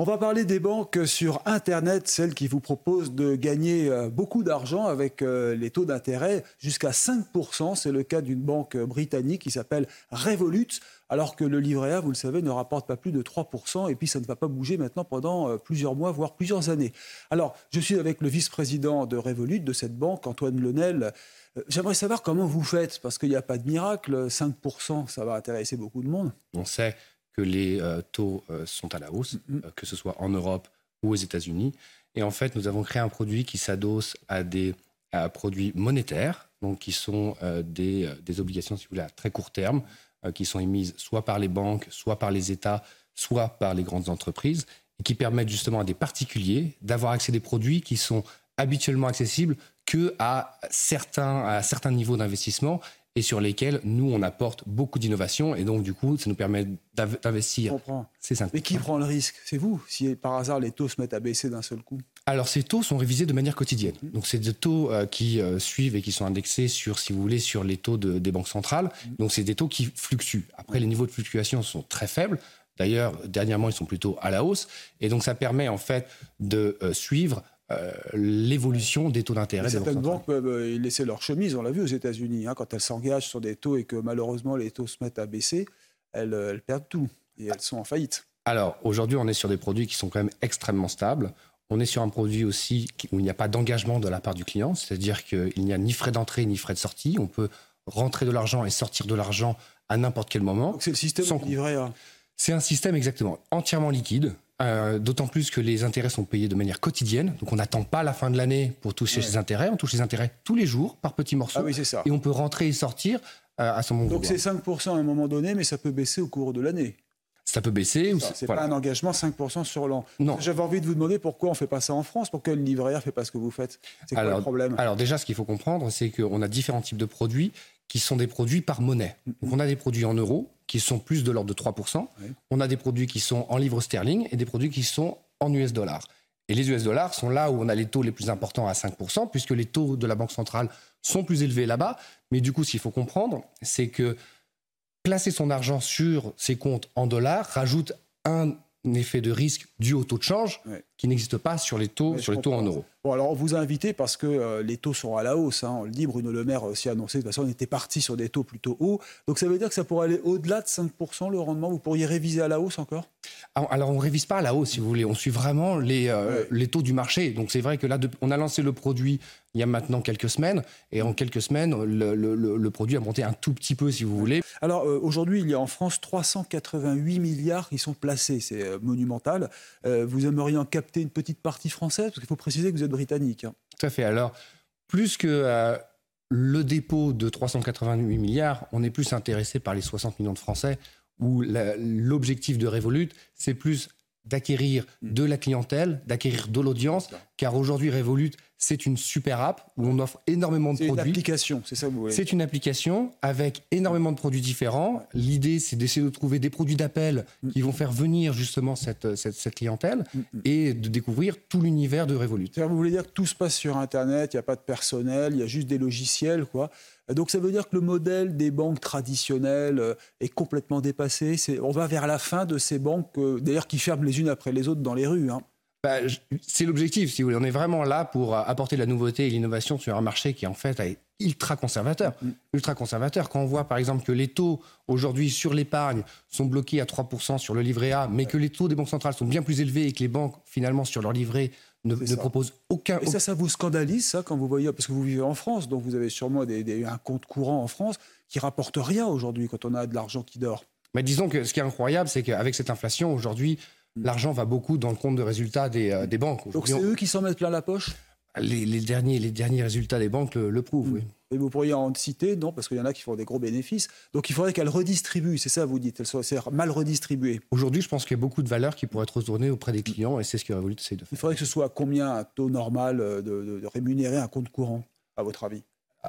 On va parler des banques sur Internet, celles qui vous proposent de gagner euh, beaucoup d'argent avec euh, les taux d'intérêt jusqu'à 5%. C'est le cas d'une banque britannique qui s'appelle Revolut, alors que le livret A, vous le savez, ne rapporte pas plus de 3%, et puis ça ne va pas bouger maintenant pendant euh, plusieurs mois, voire plusieurs années. Alors, je suis avec le vice-président de Revolut, de cette banque, Antoine Lenel. J'aimerais savoir comment vous faites, parce qu'il n'y a pas de miracle, 5%, ça va intéresser beaucoup de monde. On sait que les euh, taux euh, sont à la hausse, mm-hmm. euh, que ce soit en Europe ou aux États-Unis. Et en fait, nous avons créé un produit qui s'adosse à des produits monétaires, donc qui sont des, des, obligations, si vous voulez, à très court terme, qui sont émises soit par les banques, soit par les États, soit par les grandes entreprises, et qui permettent justement à des particuliers d'avoir accès à des produits qui sont habituellement accessibles que à certains, à certains niveaux d'investissement et sur lesquels nous, on apporte beaucoup d'innovation. Et donc, du coup, ça nous permet d'investir. C'est simple. Mais qui prend le risque? C'est vous, si par hasard les taux se mettent à baisser d'un seul coup? Alors, ces taux sont révisés de manière quotidienne. Mmh. Donc, c'est des taux euh, qui euh, suivent et qui sont indexés sur, si vous voulez, sur les taux des banques centrales. Mmh. Donc, c'est des taux qui fluctuent. Après, les niveaux de fluctuation sont très faibles. D'ailleurs, dernièrement, ils sont plutôt à la hausse. Et donc, ça permet en fait de euh, suivre euh, l'évolution des taux d'intérêt. Certaines banques peuvent euh, laisser leur chemise, on l'a vu aux États-Unis, hein, quand elles s'engagent sur des taux et que malheureusement les taux se mettent à baisser, elles, euh, elles perdent tout et elles sont en faillite. Alors aujourd'hui, on est sur des produits qui sont quand même extrêmement stables. On est sur un produit aussi où il n'y a pas d'engagement de la part du client, c'est-à-dire qu'il n'y a ni frais d'entrée ni frais de sortie. On peut rentrer de l'argent et sortir de l'argent à n'importe quel moment. C'est le système livré C'est un système exactement entièrement liquide. Euh, d'autant plus que les intérêts sont payés de manière quotidienne. Donc on n'attend pas la fin de l'année pour toucher ces intérêts. On touche les intérêts tous les jours par petits morceaux. Ah oui, ça. Et on peut rentrer et sortir euh, à son moment. Donc c'est 5% à un moment donné, mais ça peut baisser au cours de l'année. Ça peut baisser. C'est pas un engagement 5% sur l'an. Non. J'avais envie de vous demander pourquoi on ne fait pas ça en France, pourquoi le livret ne fait pas ce que vous faites? C'est quoi le problème? Alors déjà, ce qu'il faut comprendre, c'est qu'on a différents types de produits qui sont des produits par monnaie. Donc on a des produits en euros qui sont plus de l'ordre de 3%. On a des produits qui sont en livres sterling et des produits qui sont en US dollars. Et les US dollars sont là où on a les taux les plus importants à 5%, puisque les taux de la Banque centrale sont plus élevés là-bas. Mais du coup, ce qu'il faut comprendre, c'est que placer son argent sur ses comptes en dollars rajoute un effet de risque dû au taux de change qui n'existe pas sur les taux, sur les taux en euros. Bon, alors on vous a invité parce que euh, les taux sont à la hausse. Hein. On le dit, Bruno Le Maire a aussi annoncé, de toute façon, on était parti sur des taux plutôt hauts. Donc ça veut dire que ça pourrait aller au-delà de 5% le rendement? Vous pourriez réviser à la hausse encore? Alors, on ne révise pas à la hausse, si vous voulez. On suit vraiment les, euh, les taux du marché. Donc c'est vrai que là, on a lancé le produit il y a maintenant quelques semaines. Et en quelques semaines, le, le, produit a monté un tout petit peu, si vous voulez. Alors euh, aujourd'hui, il y a en France 388 milliards qui sont placés. C'est euh, monumental. Euh, vous aimeriez en capter une petite partie française Parce qu'il faut préciser que vous êtes britannique. Hein. Tout à fait. Alors, plus que le dépôt de 388 milliards, on est plus intéressé par les 60 millions de Français où l'objectif de Revolut, c'est plus d'acquérir mm. de la clientèle, d'acquérir de l'audience, car aujourd'hui Revolut, c'est une super app où on offre énormément de produits. C'est une application, c'est ça vous voulez C'est une application avec énormément de produits différents. L'idée, c'est d'essayer de trouver des produits d'appel mm. qui vont faire venir justement cette, cette, clientèle mm, et de découvrir tout l'univers de Revolut. Vous voulez dire que tout se passe sur Internet, il n'y a pas de personnel, il y a juste des logiciels, quoi donc ça veut dire que le modèle des banques traditionnelles euh, est complètement dépassé. on va vers la fin de ces banques, euh, d'ailleurs qui ferment les unes après les autres dans les rues. Hein. Bah, c'est l'objectif, si vous voulez. On est vraiment là pour apporter la nouveauté et l'innovation sur un marché qui, en fait, est ultra conservateur. Mm. Ultra conservateur. Quand on voit, par exemple, que les taux aujourd'hui sur l'épargne sont bloqués à 3% sur le livret A, mais que les taux des banques centrales sont bien plus élevés et que les banques, finalement, sur leur livret ne, ne propose aucun. Et ça, ça vous scandalise, ça, quand vous voyez, parce que vous vivez en France, donc vous avez sûrement des, un compte courant en France qui rapporte rien aujourd'hui quand on a de l'argent qui dort. Mais disons que ce qui est incroyable, c'est qu'avec cette inflation, aujourd'hui. L'argent va beaucoup dans le compte de résultats des, euh, des banques. Donc c'est eux qui s'en mettent plein la poche les, derniers, les derniers résultats des banques le, prouvent, oui. Et vous pourriez en citer, non, parce qu'il y en a qui font des gros bénéfices. Donc il faudrait qu'elles redistribuent, c'est ça vous dites, elles soient mal redistribuées. Aujourd'hui, je pense qu'il y a beaucoup de valeurs qui pourraient être retournées auprès des clients et c'est ce que Revolut essaie de faire. Il faudrait que ce soit combien un taux normal euh, de rémunérer un compte courant, à votre avis?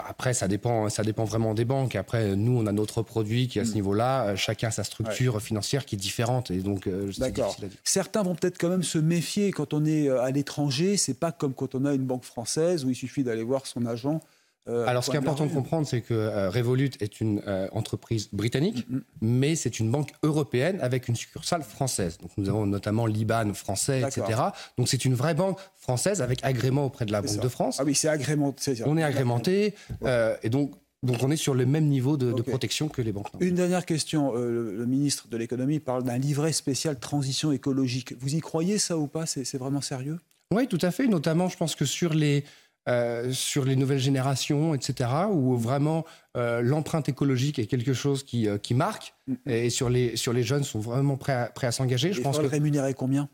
Après, ça dépend, ça dépend vraiment des banques. Après, nous, on a notre produit qui, à ce mm. niveau-là, euh, chacun a sa structure financière qui est différente. Et donc, euh, D'accord. Certains vont peut-être quand même se méfier quand on est euh, à l'étranger. C'est pas comme quand on a une banque française où il suffit d'aller voir son agent euh, Alors, ce qui est important de comprendre, c'est que euh, Revolut est une euh, entreprise britannique, mm, mm. mais c'est une banque européenne avec une succursale française. Donc, nous avons notamment l'IBAN français, etc. Donc, c'est une vraie banque française avec agrément auprès de la Banque de France. Ah oui, c'est agrémenté. On est agrémenté, et donc. Donc on est sur le même niveau de, protection que les banques. Une dernière question. le, ministre de l'économie parle d'un livret spécial transition écologique. Vous y croyez ça ou pas? C'est vraiment sérieux? Oui, tout à fait. Notamment, je pense que sur les, euh, sur les nouvelles générations, etc., où vraiment euh, l'empreinte écologique est quelque chose qui, euh, qui marque, mm. et sur les, sur les jeunes sont vraiment prêts à, prêts à s'engager. Je pense que... rémunérer combien?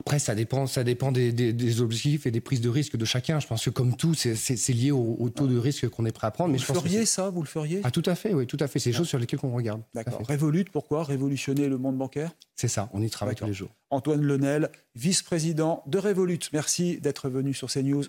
Après, ça dépend, ça dépend des, des, objectifs et des prises de risque de chacun. Je pense que comme tout, c'est lié au, taux de risque qu'on est prêt à prendre. Vous le feriez ça? Vous le feriez? Ah, Tout à fait, oui, tout à fait. C'est des choses sur lesquelles on regarde. D'accord. Révolut, pourquoi? Révolutionner le monde bancaire? C'est ça, on y travaille tous les jours. Antoine Lenel, vice-président de Revolut. Merci d'être venu sur CNews.